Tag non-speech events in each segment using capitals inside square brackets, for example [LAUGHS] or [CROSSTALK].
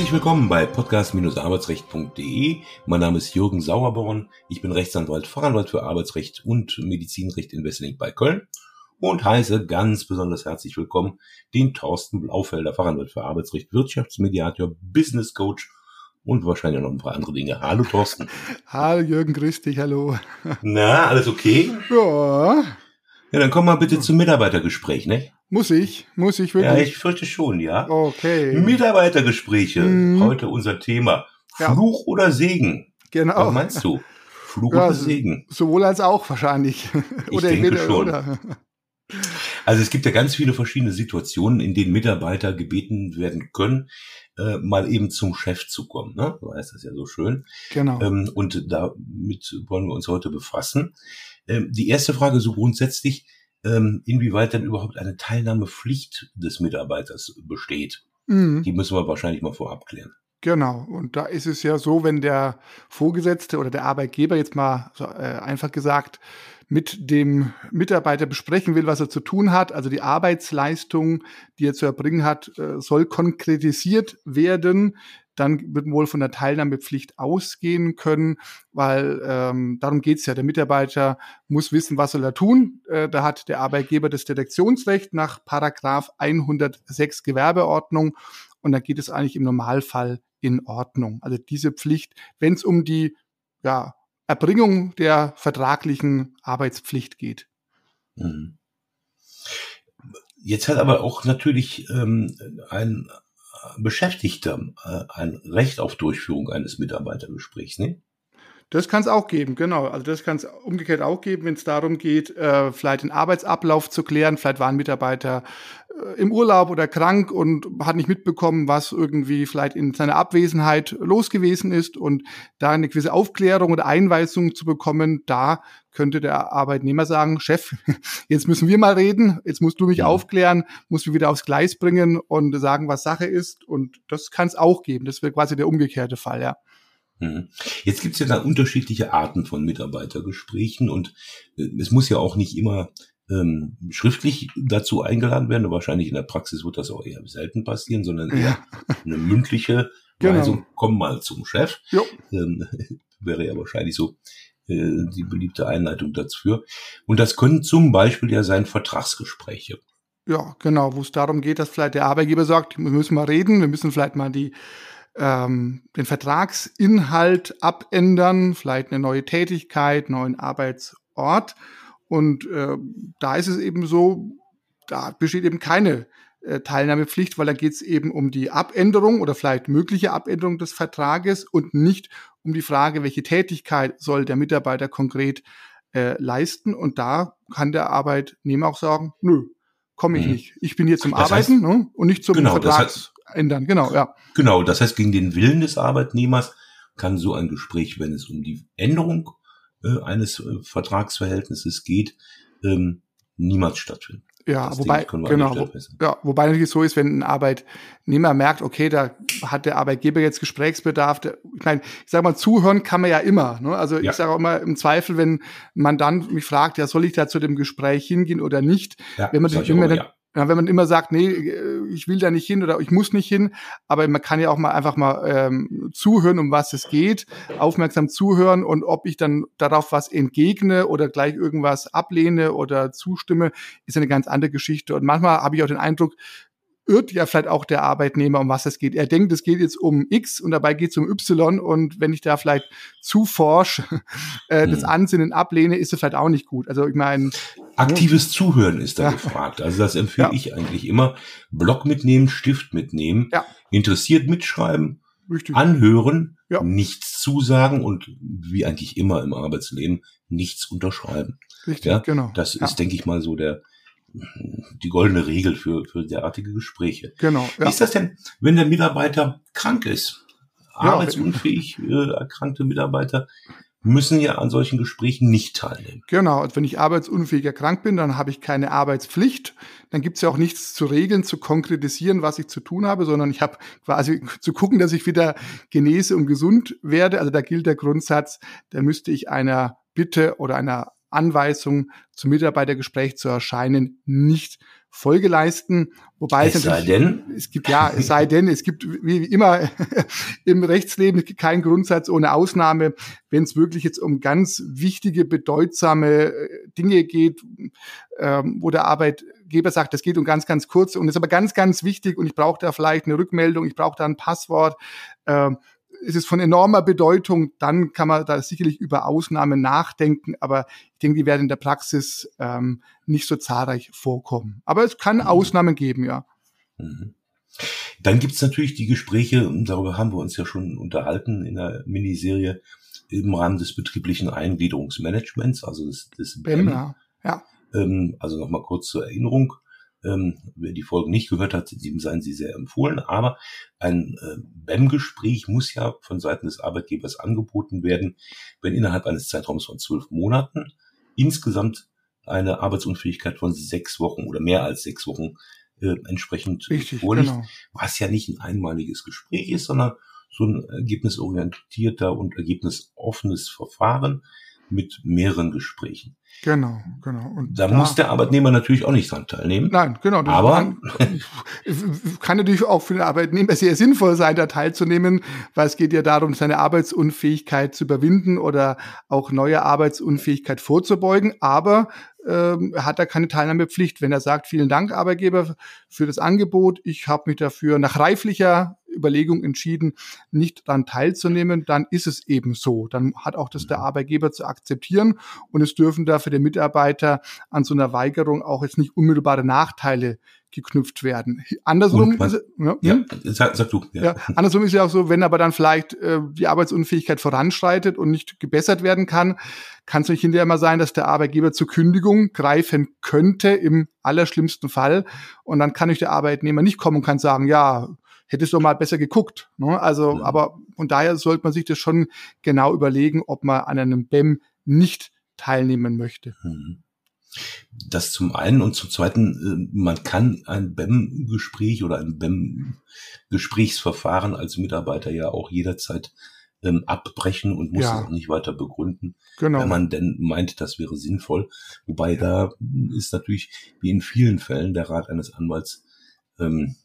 Herzlich willkommen bei podcast-arbeitsrecht.de. Mein Name ist Jürgen Sauerborn. Ich bin Rechtsanwalt, Fachanwalt für Arbeitsrecht und Medizinrecht in Wesseling bei Köln und heiße ganz besonders herzlich willkommen den Thorsten Blaufelder, Fachanwalt für Arbeitsrecht, Wirtschaftsmediator, Business Coach und wahrscheinlich noch ein paar andere Dinge. Hallo Thorsten. [LAUGHS] Hallo Jürgen, grüß dich, hallo. Na, alles okay? Ja. Ja, dann komm mal bitte zum Mitarbeitergespräch, ne? Muss ich? Muss ich wirklich? Ja, ich fürchte schon, ja. Okay. Mitarbeitergespräche, Mhm. heute unser Thema. Ja. Fluch oder Segen? Genau. Was meinst du? Fluch Ja, oder so- Segen? Sowohl als auch wahrscheinlich. [LAUGHS] Ich denke schon. Oder. Also es gibt ja ganz viele verschiedene Situationen, in denen Mitarbeiter gebeten werden können, äh, mal eben zum Chef zu kommen. Ne? Du weißt das ja so schön. Genau. Ähm, und damit wollen wir uns heute befassen. Ähm, die erste Frage so grundsätzlich, ähm, inwieweit denn überhaupt eine Teilnahmepflicht des Mitarbeiters besteht. Mhm. Die müssen wir wahrscheinlich mal vorab klären. Genau. Und da ist es ja so, wenn der Vorgesetzte oder der Arbeitgeber jetzt mal so, äh, einfach gesagt mit dem Mitarbeiter besprechen will, was er zu tun hat, also die Arbeitsleistung, die er zu erbringen hat, äh, soll konkretisiert werden, dann wird wohl von der Teilnahmepflicht ausgehen können, weil ähm, darum geht's ja. Der Mitarbeiter muss wissen, was soll er tun. Äh, da hat der Arbeitgeber das Detektionsrecht nach Paragraph 106 Gewerbeordnung und da geht es eigentlich im Normalfall in Ordnung. Also diese Pflicht, wenn es um die ja, Erbringung der vertraglichen Arbeitspflicht geht. Mhm. Jetzt hat aber auch natürlich ähm, ein Beschäftigter äh, ein Recht auf Durchführung eines Mitarbeitergesprächs, ne? Das kann es auch geben, genau. Also das kann es umgekehrt auch geben, wenn es darum geht, äh, vielleicht den Arbeitsablauf zu klären. Vielleicht war ein Mitarbeiter äh, im Urlaub oder krank und hat nicht mitbekommen, was irgendwie vielleicht in seiner Abwesenheit los gewesen ist und da eine gewisse Aufklärung oder Einweisung zu bekommen, da könnte der Arbeitnehmer sagen, Chef, [LAUGHS] jetzt müssen wir mal reden, jetzt musst du mich Mhm. aufklären, musst mich wieder aufs Gleis bringen und sagen, was Sache ist. Und das kann es auch geben. Das wäre quasi der umgekehrte Fall, ja. Mhm. Jetzt gibt es ja da unterschiedliche Arten von Mitarbeitergesprächen und äh, es muss ja auch nicht immer ähm, schriftlich dazu eingeladen werden. Wahrscheinlich in der Praxis wird das auch eher selten passieren, sondern eher Ja. eine mündliche [LAUGHS] Genau. Weisung, komm mal zum Chef. Jo. Ähm, [LAUGHS] wäre ja wahrscheinlich so äh, die beliebte Einleitung dafür. Und das können zum Beispiel ja sein Vertragsgespräche. Ja, genau, wo es darum geht, dass vielleicht der Arbeitgeber sagt, wir müssen mal reden, wir müssen vielleicht mal die, ähm, den Vertragsinhalt abändern, vielleicht eine neue Tätigkeit, neuen Arbeitsort. Und äh, da ist es eben so, da besteht eben keine äh, Teilnahmepflicht, weil da geht es eben um die Abänderung oder vielleicht mögliche Abänderung des Vertrages und nicht um die Frage, welche Tätigkeit soll der Mitarbeiter konkret äh, leisten. Und da kann der Arbeitnehmer auch sagen, nö, komme ich Mhm. nicht. Ich bin hier zum Das heißt- Arbeiten ne? und nicht zum Genau, das Vertrags ändern. Genau, ja. Genau, das heißt, gegen den Willen des Arbeitnehmers kann so ein Gespräch, wenn es um die Änderung äh, eines äh, Vertragsverhältnisses geht, ähm, niemals stattfinden. Ja, Das wobei, genau, wo, ja, wobei natürlich so ist, wenn ein Arbeitnehmer merkt, okay, da hat der Arbeitgeber jetzt Gesprächsbedarf. Der, ich meine, ich sage mal, zuhören kann man ja immer. Ne? Also Ja. ich sage auch immer im Zweifel, wenn ein Mandant mich fragt, ja, soll ich da zu dem Gespräch hingehen oder nicht? Ja, Wenn man, wenn man dann, ja, wenn man immer sagt, nee, äh, ich will da nicht hin oder ich muss nicht hin, aber man kann ja auch mal einfach mal ähm, zuhören, um was es geht, aufmerksam zuhören und ob ich dann darauf was entgegne oder gleich irgendwas ablehne oder zustimme, ist eine ganz andere Geschichte. Und manchmal habe ich auch den Eindruck, irrt ja vielleicht auch der Arbeitnehmer, um was es geht. Er denkt, es geht jetzt um X und dabei geht es um Y und wenn ich da vielleicht zu forsch [LAUGHS] äh, das Hm. Ansinnen ablehne, ist es vielleicht auch nicht gut. Also ich meine, Aktives Zuhören ist da Ja. gefragt. Also das empfehle Ja. ich eigentlich immer. Block mitnehmen, Stift mitnehmen, Ja. interessiert mitschreiben, richtig. anhören, Ja. nichts zusagen und wie eigentlich immer im Arbeitsleben nichts unterschreiben. Richtig, Ja, genau. Das ist, denke ich mal, so der die goldene Regel für, für derartige Gespräche. genau. Wie Ja. ist das denn, wenn der Mitarbeiter krank ist? Ja, Arbeitsunfähig äh, erkrankte Mitarbeiter müssen ja an solchen Gesprächen nicht teilnehmen. Genau, und wenn ich arbeitsunfähiger krank bin, dann habe ich keine Arbeitspflicht. Dann gibt es ja auch nichts zu regeln, zu konkretisieren, was ich zu tun habe, sondern ich habe quasi zu gucken, dass ich wieder genese und gesund werde. Also da gilt der Grundsatz, da müsste ich einer Bitte oder einer Anweisung zum Mitarbeitergespräch zu erscheinen, nicht Folge leisten. Wobei es, es sei denn, es gibt ja, es sei denn, es gibt wie immer [LAUGHS] im Rechtsleben keinen Grundsatz ohne Ausnahme, wenn es wirklich jetzt um ganz wichtige, bedeutsame äh, Dinge geht, ähm, wo der Arbeitgeber sagt, das geht um ganz, ganz kurz und ist aber ganz, ganz wichtig und ich brauche da vielleicht eine Rückmeldung, ich brauche da ein Passwort. Ähm, ist es von enormer Bedeutung, dann kann man da sicherlich über Ausnahmen nachdenken, aber ich denke, die werden in der Praxis ähm, nicht so zahlreich vorkommen. Aber es kann mhm. Ausnahmen geben, ja. Mhm. Dann gibt's natürlich die Gespräche, darüber haben wir uns ja schon unterhalten in der Miniserie, im Rahmen des betrieblichen Eingliederungsmanagements, also des, des BEM. Ja. ja. Ähm, also nochmal kurz zur Erinnerung. Ähm, wer die Folge nicht gehört hat, dem seien sie sehr empfohlen. Aber ein äh, BEM-Gespräch muss ja von Seiten des Arbeitgebers angeboten werden, wenn innerhalb eines Zeitraums von zwölf Monaten insgesamt eine Arbeitsunfähigkeit von sechs Wochen oder mehr als sechs Wochen äh, entsprechend Richtig, vorliegt, genau. was ja nicht ein einmaliges Gespräch ist, sondern so ein ergebnisorientierter und ergebnisoffenes Verfahren mit mehreren Gesprächen. Genau, genau. Und da, da muss der Arbeitnehmer natürlich auch nicht dran teilnehmen. Nein, genau. Aber kann, kann natürlich auch für den Arbeitnehmer sehr sinnvoll sein, da teilzunehmen, weil es geht ja darum, seine Arbeitsunfähigkeit zu überwinden oder auch neue Arbeitsunfähigkeit vorzubeugen. Aber ähm, hat er keine Teilnahmepflicht. Wenn er sagt, vielen Dank, Arbeitgeber, für das Angebot, ich habe mich dafür nach reiflicher Überlegung entschieden, nicht daran teilzunehmen, dann ist es eben so. Dann hat auch das der. Arbeitgeber zu akzeptieren und es dürfen da für den Mitarbeiter an so einer Weigerung auch jetzt nicht unmittelbare Nachteile geknüpft werden. Andersrum, ist, ja, ja hm? sag, sag, du. Ja. ja. andersrum ist ja auch so, wenn aber dann vielleicht äh, die Arbeitsunfähigkeit voranschreitet und nicht gebessert werden kann, kann es nicht hinterher mal sein, dass der Arbeitgeber zur Kündigung greifen könnte im allerschlimmsten Fall und dann kann ich der Arbeitnehmer nicht kommen und kann sagen, ja, hättest du mal besser geguckt. Ne? Also, mhm. aber von daher sollte man sich das schon genau überlegen, ob man an einem BEM nicht teilnehmen möchte. Mhm. Das zum einen und zum zweiten, äh, man kann ein BEM-Gespräch oder ein BEM-Gesprächsverfahren als Mitarbeiter ja auch jederzeit ähm, abbrechen und muss ja. es auch nicht weiter begründen, genau. wenn man denn meint, das wäre sinnvoll. Wobei ja. da ist natürlich wie in vielen Fällen der Rat eines Anwalts ähm,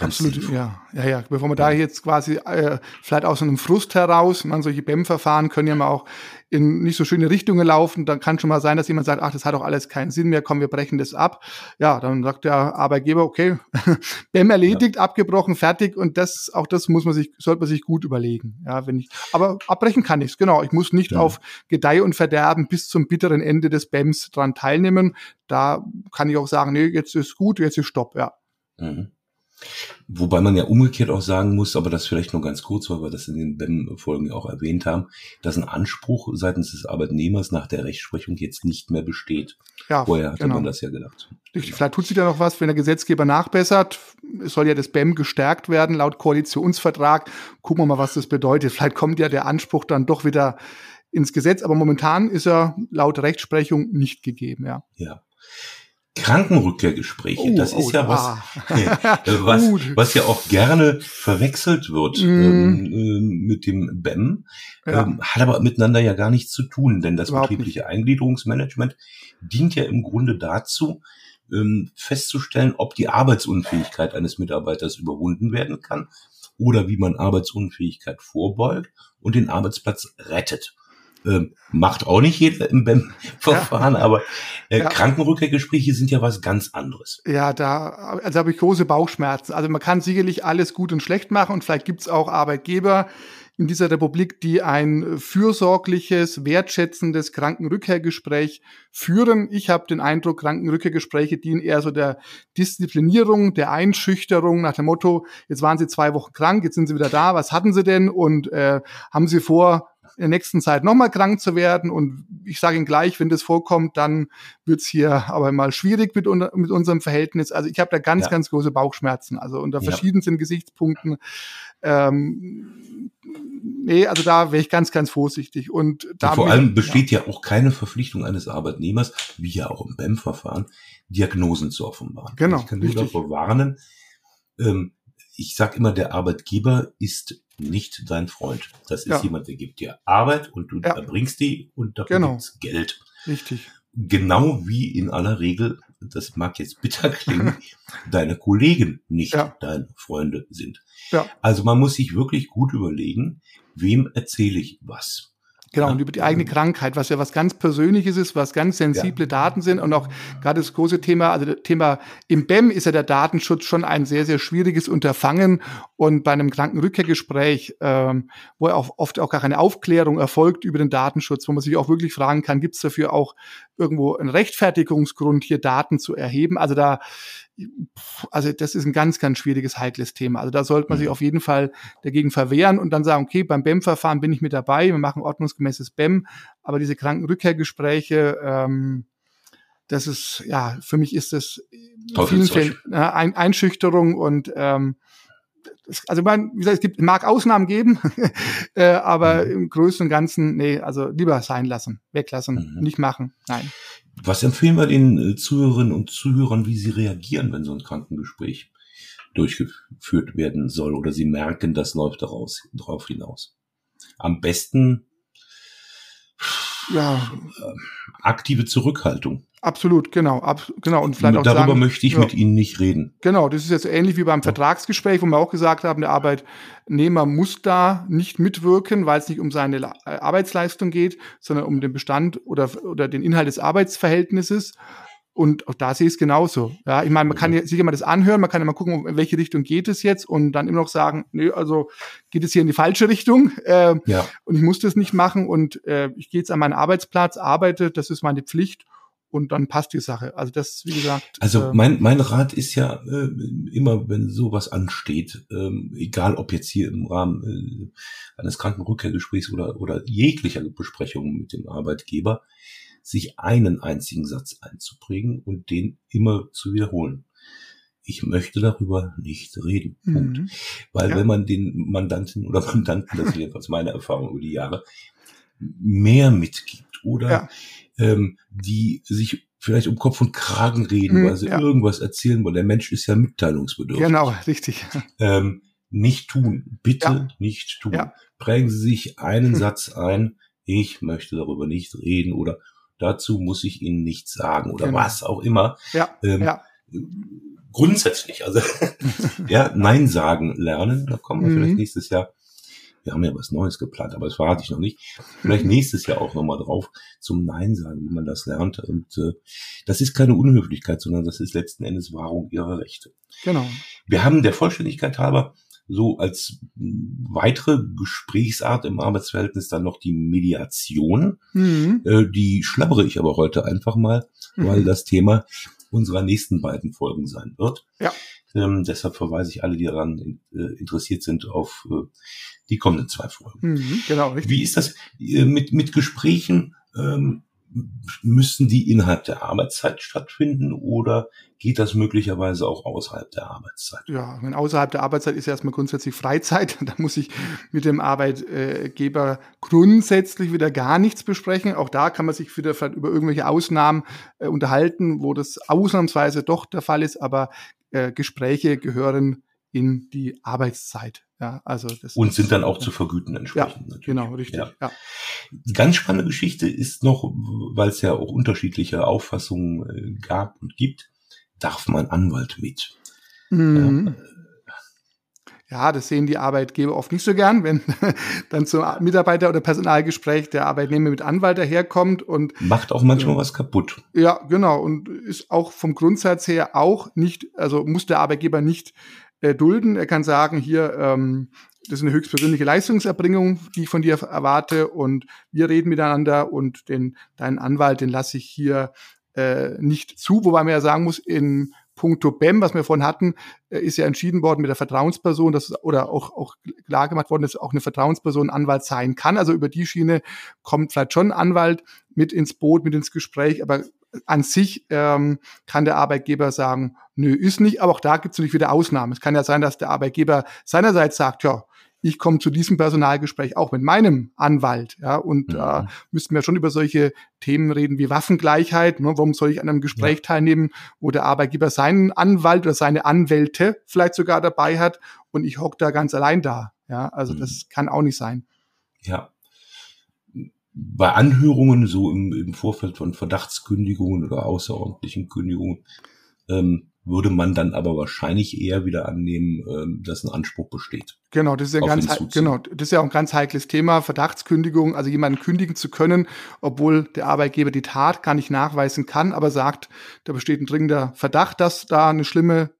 Absolut, ja, ja, ja. Bevor man da jetzt quasi äh, vielleicht aus einem Frust heraus, man solche BEM-Verfahren können ja mal auch in nicht so schöne Richtungen laufen. Dann kann schon mal sein, dass jemand sagt, ach, das hat doch alles keinen Sinn mehr, komm, wir brechen das ab. Ja, dann sagt der Arbeitgeber, okay, [LAUGHS] BEM erledigt, ja. abgebrochen, fertig. Und das, auch das muss man sich, sollte man sich gut überlegen. Ja, wenn ich, aber abbrechen kann ich's, genau. Ich muss nicht ja. auf Gedeih und Verderben bis zum bitteren Ende des BEMs dran teilnehmen. Da kann ich auch sagen, nee, jetzt ist gut, jetzt ist Stopp, ja. Mhm. Wobei man ja umgekehrt auch sagen muss, aber das vielleicht nur ganz kurz, weil wir das in den BEM-Folgen auch erwähnt haben, dass ein Anspruch seitens des Arbeitnehmers nach der Rechtsprechung jetzt nicht mehr besteht. Ja, Vorher hatte genau. man das ja gedacht. Richtig. Vielleicht tut sich da noch was, wenn der Gesetzgeber nachbessert. Es soll ja das BEM gestärkt werden laut Koalitionsvertrag. Gucken wir mal, was das bedeutet. Vielleicht kommt ja der Anspruch dann doch wieder ins Gesetz, aber momentan ist er laut Rechtsprechung nicht gegeben, ja. Ja. Krankenrückkehrgespräche. Oh, das ist oh, ja was, ah. [LAUGHS] was, was ja auch gerne verwechselt wird mm. ähm, äh, mit dem BEM, ja. ähm, hat aber miteinander ja gar nichts zu tun, denn das Überhaupt betriebliche nicht. Eingliederungsmanagement dient ja im Grunde dazu, ähm, festzustellen, ob die Arbeitsunfähigkeit eines Mitarbeiters überwunden werden kann oder wie man Arbeitsunfähigkeit vorbeugt und den Arbeitsplatz rettet. Ähm, macht auch nicht jeder im BEM-Verfahren, ja. aber äh, ja. Krankenrückkehrgespräche sind ja was ganz anderes. Ja, da also habe ich große Bauchschmerzen. Also man kann sicherlich alles gut und schlecht machen und vielleicht gibt es auch Arbeitgeber in dieser Republik, die ein fürsorgliches, wertschätzendes Krankenrückkehrgespräch führen. Ich habe den Eindruck, Krankenrückkehrgespräche dienen eher so der Disziplinierung, der Einschüchterung nach dem Motto, jetzt waren Sie zwei Wochen krank, jetzt sind Sie wieder da, was hatten Sie denn und äh, haben Sie vor, in der nächsten Zeit nochmal krank zu werden. Und ich sage Ihnen gleich, wenn das vorkommt, dann wird's hier aber mal schwierig mit, mit unserem Verhältnis. Also ich habe da ganz, ja. ganz große Bauchschmerzen. Also unter verschiedensten Gesichtspunkten. Ähm, nee, also da wäre ich ganz, ganz vorsichtig. Und, da und vor allem besteht ja. ja. auch keine Verpflichtung eines Arbeitnehmers, wie ja auch im BEM-Verfahren, Diagnosen zu offenbaren. Genau. Ich kann nur davor warnen, ähm, ich sage immer, der Arbeitgeber ist nicht dein Freund. Das ist ja. jemand, der gibt dir Arbeit und du ja. erbringst die und dafür genau. gibt's Geld. Richtig. Genau wie in aller Regel, das mag jetzt bitter [LAUGHS] klingen, deine Kollegen nicht ja. deine Freunde sind. Ja. Also man muss sich wirklich gut überlegen, wem erzähle ich was. Genau, ja. und über die eigene Krankheit, was ja was ganz Persönliches ist, was ganz sensible ja. Daten sind und auch gerade das große Thema, also das Thema im BEM ist ja der Datenschutz schon ein sehr, sehr schwieriges Unterfangen und bei einem Krankenrückkehrgespräch, ähm, wo auch oft auch gar keine Aufklärung erfolgt über den Datenschutz, wo man sich auch wirklich fragen kann, gibt es dafür auch irgendwo einen Rechtfertigungsgrund, hier Daten zu erheben? Also da also das ist ein ganz, ganz schwieriges, heikles Thema. Also da sollte man sich mhm. auf jeden Fall dagegen verwehren und dann sagen, okay, beim BEM-Verfahren bin ich mit dabei, wir machen ordnungsgemäßes BEM, aber diese Krankenrückkehrgespräche, ähm, das ist, ja, für mich ist das in vielen Fällen äh, ein, Einschüchterung und ähm, also man, wie gesagt, es gibt, mag Ausnahmen geben, [LAUGHS] äh, aber mhm. im Größten und Ganzen, nee, also lieber sein lassen, weglassen, mhm. nicht machen, nein. Was empfehlen wir den äh, Zuhörerinnen und Zuhörern, wie sie reagieren, wenn so ein Krankengespräch durchgeführt werden soll oder sie merken, das läuft daraus, darauf hinaus? Am besten ja. Äh, aktive Zurückhaltung. Absolut, genau, ab, genau und vielleicht auch darüber sagen, möchte ich ja, mit Ihnen nicht reden. Genau, das ist jetzt ähnlich wie beim. Vertragsgespräch, wo wir auch gesagt haben, der Arbeitnehmer muss da nicht mitwirken, weil es nicht um seine äh, Arbeitsleistung geht, sondern um den Bestand oder oder den Inhalt des Arbeitsverhältnisses. Und auch da sehe ich es genauso. Ja, ich meine, man kann ja sicher mal das anhören, man kann mal gucken, in welche Richtung geht es jetzt und dann immer noch sagen, nö, also geht es hier in die falsche Richtung äh, ja. und ich muss das nicht machen und äh, ich gehe jetzt an meinen Arbeitsplatz, arbeite, das ist meine Pflicht und dann passt die Sache. Also das, wie gesagt. Also äh, mein, mein Rat ist ja äh, immer, wenn sowas ansteht, ähm, egal ob jetzt hier im Rahmen äh, eines Krankenrückkehrgesprächs oder, oder jeglicher Besprechung mit dem Arbeitgeber, sich einen einzigen Satz einzuprägen und den immer zu wiederholen. Ich möchte darüber nicht reden. Punkt. Mhm. Weil ja. wenn man den Mandanten oder Mandanten, das ist jedenfalls meine Erfahrung über die Jahre, mehr mitgibt oder ja. Ähm, die sich vielleicht um Kopf und Kragen reden, mhm, weil sie ja. irgendwas erzählen wollen. Der Mensch ist ja mitteilungsbedürftig. Genau, richtig. Ähm, nicht tun, bitte ja. nicht tun. Ja. Prägen Sie sich einen hm. Satz ein, ich möchte darüber nicht reden oder dazu muss ich Ihnen nichts sagen oder genau. was auch immer. Ja, ähm, ja. Grundsätzlich, also [LAUGHS] ja, Nein sagen lernen, da kommen wir mhm. vielleicht nächstes Jahr wir haben ja was Neues geplant, aber das verrate ich noch nicht. Vielleicht nächstes Jahr auch nochmal drauf zum Nein sagen, wie man das lernt. Und äh, das ist keine Unhöflichkeit, sondern das ist letzten Endes Wahrung ihrer Rechte. Genau. Wir haben der Vollständigkeit halber so als weitere Gesprächsart im Arbeitsverhältnis dann noch die Mediation. Mhm. Äh, die schlabbere ich aber heute einfach mal, mhm. weil das Thema unserer nächsten beiden Folgen sein wird. Ja. Ähm, deshalb verweise ich alle, die daran äh, interessiert sind, auf äh, die kommenden zwei Folgen. Mhm, genau, richtig. Wie ist das äh, mit, mit Gesprächen? Ähm, müssen die innerhalb der Arbeitszeit stattfinden oder geht das möglicherweise auch außerhalb der Arbeitszeit? Ja, wenn außerhalb der Arbeitszeit ist ja erstmal grundsätzlich Freizeit. [LAUGHS] Da muss ich mit dem Arbeitgeber grundsätzlich wieder gar nichts besprechen. Auch da kann man sich wieder über irgendwelche Ausnahmen äh, unterhalten, wo das ausnahmsweise doch der Fall ist, aber äh, Gespräche gehören in die Arbeitszeit. Ja, also das und sind dann auch zu vergüten entsprechend. Ja, genau, richtig. Ja. ja. Ganz spannende Geschichte ist noch, weil es ja auch unterschiedliche Auffassungen äh, gab und gibt, darf man Anwalt mit. Mhm. Ja. Ja, das sehen die Arbeitgeber oft nicht so gern, wenn [LAUGHS] dann zum Mitarbeiter- oder Personalgespräch der Arbeitnehmer mit Anwalt daherkommt und macht auch manchmal ja, was kaputt. Ja, genau und ist auch vom Grundsatz her auch nicht, also muss der Arbeitgeber nicht äh, dulden. Er kann sagen, hier, ähm, das ist eine höchstpersönliche Leistungserbringung, die ich von dir erwarte und wir reden miteinander und den, deinen Anwalt, den lasse ich hier äh, nicht zu, wobei man ja sagen muss, in puncto BEM, was wir vorhin hatten, äh, ist ja entschieden worden mit der Vertrauensperson, dass oder auch, auch klar gemacht worden, dass auch eine Vertrauensperson Anwalt sein kann. Also über die Schiene kommt vielleicht schon ein Anwalt mit ins Boot, mit ins Gespräch, aber an sich ähm, kann der Arbeitgeber sagen, nö, ist nicht, aber auch da gibt es natürlich wieder Ausnahmen. Es kann ja sein, dass der Arbeitgeber seinerseits sagt, ja, ich komme zu diesem Personalgespräch auch mit meinem Anwalt, ja, und da mhm. äh, müssten wir schon über solche Themen reden wie Waffengleichheit. Ne? Warum soll ich an einem Gespräch ja. teilnehmen, wo der Arbeitgeber seinen Anwalt oder seine Anwälte vielleicht sogar dabei hat und ich hock da ganz allein da? Ja, also mhm. das kann auch nicht sein. Ja, bei Anhörungen, so im, im Vorfeld von Verdachtskündigungen oder außerordentlichen Kündigungen, ähm, würde man dann aber wahrscheinlich eher wieder annehmen, ähm, dass ein Anspruch besteht. Genau, das ist ja ganz genau, das ist ja auch ein ganz heikles Thema, Verdachtskündigung, also jemanden kündigen zu können, obwohl der Arbeitgeber die Tat gar nicht nachweisen kann, aber sagt, da besteht ein dringender Verdacht, dass da eine schlimme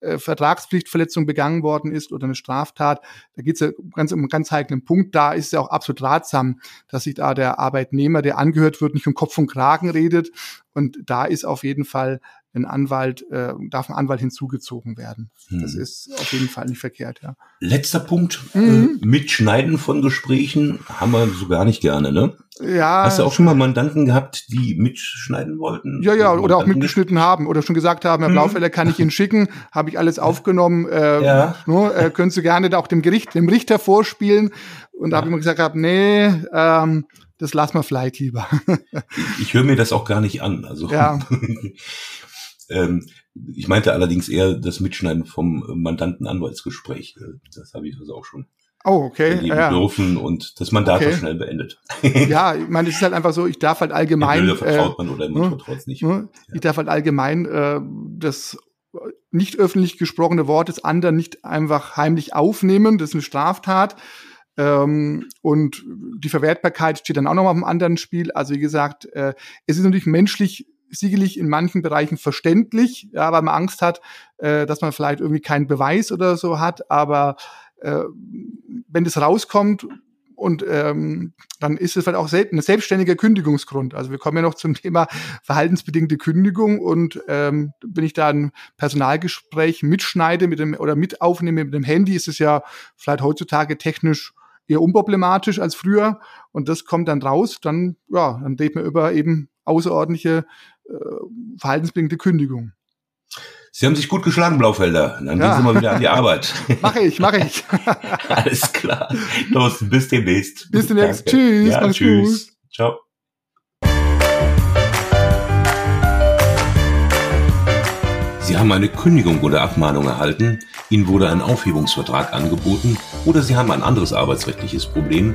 äh, Vertragspflichtverletzung begangen worden ist oder eine Straftat, da geht es ja ganz um einen ganz heiklen Punkt. Da ist es ja auch absolut ratsam, dass sich da der Arbeitnehmer, der angehört wird, nicht um Kopf und Kragen redet. Und da ist auf jeden Fall ein Anwalt, äh, darf ein Anwalt hinzugezogen werden. Hm. Das ist auf jeden Fall nicht verkehrt, ja. Letzter Punkt, mhm. äh, Mitschneiden von Gesprächen haben wir so gar nicht gerne, ne? Ja. Hast du auch schon mal Mandanten gehabt, die mitschneiden wollten? Ja, ja, oder auch mitgeschnitten haben oder schon gesagt haben, Herr mhm. Blaufeller, kann ich Ihnen schicken, habe ich alles aufgenommen, äh, ja. ne, äh, können Sie gerne da auch dem Gericht, dem Richter vorspielen. Und da ja. habe ich immer gesagt, nee, ähm, das lassen wir vielleicht lieber. [LAUGHS] ich ich höre mir das auch gar nicht an. Also ja. [LAUGHS] Ähm, ich meinte allerdings eher das Mitschneiden vom Mandanten-Anwaltsgespräch. Äh, das habe ich also auch schon oh, okay. erleben ja. dürfen und das Mandat okay. schnell beendet. [LAUGHS] ja, ich meine, es ist halt einfach so, ich darf halt allgemein. Entweder vertraut man oder man äh, vertraut es nicht. Äh, ich darf halt allgemein äh, das nicht öffentlich gesprochene Wort des anderen nicht einfach heimlich aufnehmen. Das ist eine Straftat. Ähm, und die Verwertbarkeit steht dann auch noch mal im anderen Spiel. Also wie gesagt, äh, es ist natürlich menschlich sicherlich in manchen Bereichen verständlich, ja, weil man Angst hat, äh, dass man vielleicht irgendwie keinen Beweis oder so hat. Aber äh, wenn das rauskommt und ähm, dann ist es vielleicht auch ein selbstständiger Kündigungsgrund. Also wir kommen ja noch zum Thema verhaltensbedingte Kündigung und ähm, wenn ich da ein Personalgespräch mitschneide mit dem oder mit aufnehme mit dem Handy, ist es ja vielleicht heutzutage technisch eher unproblematisch als früher und das kommt dann raus, dann ja, dann redet man über eben außerordentliche äh, verhaltensbedingte Kündigung. Sie haben sich gut geschlagen, Blaufelder. Dann ja. gehen Sie mal wieder an die [LAUGHS] Arbeit. mache ich, mache ich. [LAUGHS] Alles klar. Los, bis demnächst. Bis demnächst. Danke. Tschüss. Ja, tschüss. Gut. Ciao. Sie haben eine Kündigung oder Abmahnung erhalten, Ihnen wurde ein Aufhebungsvertrag angeboten oder Sie haben ein anderes arbeitsrechtliches Problem,